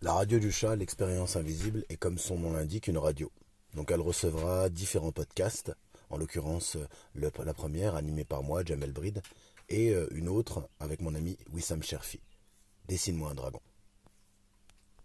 La radio du chat, l'expérience invisible, est comme son nom l'indique une radio. Donc elle recevra différents podcasts, en l'occurrence euh, la première animée par moi, Jamel Bride, et euh, une autre avec mon ami Wissam Sherfi. Dessine-moi un dragon.